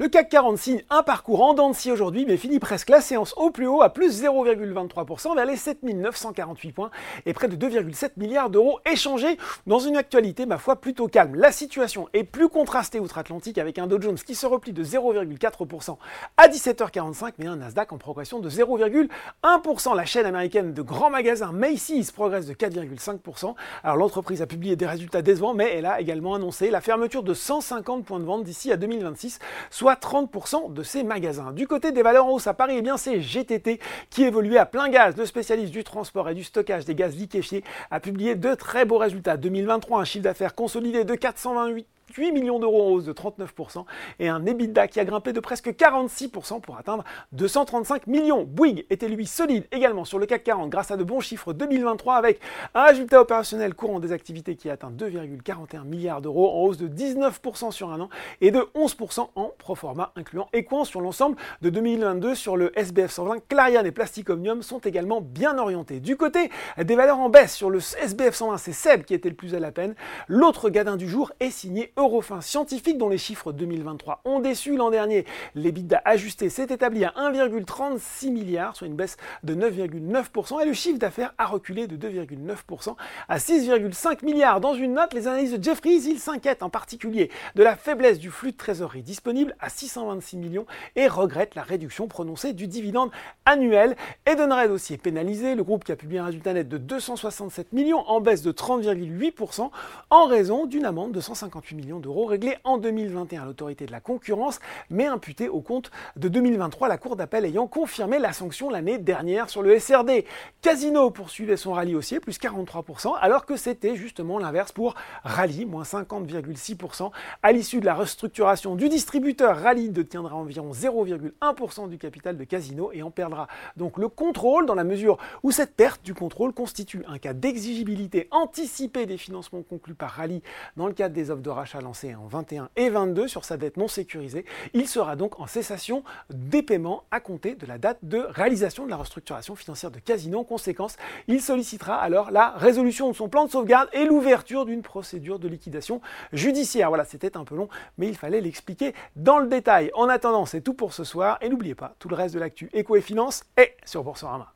Le CAC 40 signe un parcours en dents de scie aujourd'hui, mais finit presque la séance au plus haut à plus 0,23% vers les 7948 points et près de 2,7 milliards d'euros échangés dans une actualité, ma foi, plutôt calme. La situation est plus contrastée outre-Atlantique avec un Dow Jones qui se replie de 0,4% à 17h45, mais un Nasdaq en progression de 0,1%. La chaîne américaine de grands magasins Macy's progresse de 4,5%. Alors l'entreprise a publié des résultats décevants, mais elle a également annoncé la fermeture de 150 points de vente d'ici à 2026, soit 30% de ces magasins. Du côté des valeurs en hausse à Paris, eh bien c'est GTT qui évoluait à plein gaz. Le spécialiste du transport et du stockage des gaz liquéfiés a publié de très beaux résultats. 2023, un chiffre d'affaires consolidé de 428 8 millions d'euros en hausse de 39% et un EBITDA qui a grimpé de presque 46% pour atteindre 235 millions. Bouygues était lui solide également sur le CAC 40 grâce à de bons chiffres 2023 avec un résultat opérationnel courant des activités qui atteint 2,41 milliards d'euros en hausse de 19% sur un an et de 11% en pro forma incluant Equans sur l'ensemble de 2022 sur le SBF 120. Clariane et Plastic Omnium sont également bien orientés. Du côté des valeurs en baisse sur le SBF 120, c'est Seb qui était le plus à la peine. L'autre gadin du jour est signé Eurofin Scientifique dont les chiffres 2023 ont déçu l'an dernier. L'EBITDA ajusté s'est établi à 1,36 milliard, soit une baisse de 9,9%, et le chiffre d'affaires a reculé de 2,9% à 6,5 milliards. Dans une note, les analyses de Jeffries, ils s'inquiètent en particulier de la faiblesse du flux de trésorerie disponible à 626 millions et regrettent la réduction prononcée du dividende annuel. Edenred aussi est pénalisé, le groupe qui a publié un résultat net de 267 millions en baisse de 30,8% en raison d'une amende de 158 millions d'euros réglés en 2021 à l'autorité de la concurrence, mais imputés au compte de 2023, la Cour d'appel ayant confirmé la sanction l'année dernière sur le SRD. Casino poursuivait son rallye haussier, plus 43%, alors que c'était justement l'inverse pour Rallye, moins 50,6%. À l'issue de la restructuration du distributeur, Rallye tiendra environ 0,1% du capital de Casino et en perdra donc le contrôle dans la mesure où cette perte du contrôle constitue un cas d'exigibilité anticipée des financements conclus par Rallye dans le cadre des offres de lancé en 21 et 22 sur sa dette non sécurisée. Il sera donc en cessation des paiements à compter de la date de réalisation de la restructuration financière de Casino. En conséquence, il sollicitera alors la résolution de son plan de sauvegarde et l'ouverture d'une procédure de liquidation judiciaire. Voilà, c'était un peu long, mais il fallait l'expliquer dans le détail. En attendant, c'est tout pour ce soir et n'oubliez pas, tout le reste de l'actu éco et finance est sur Boursorama.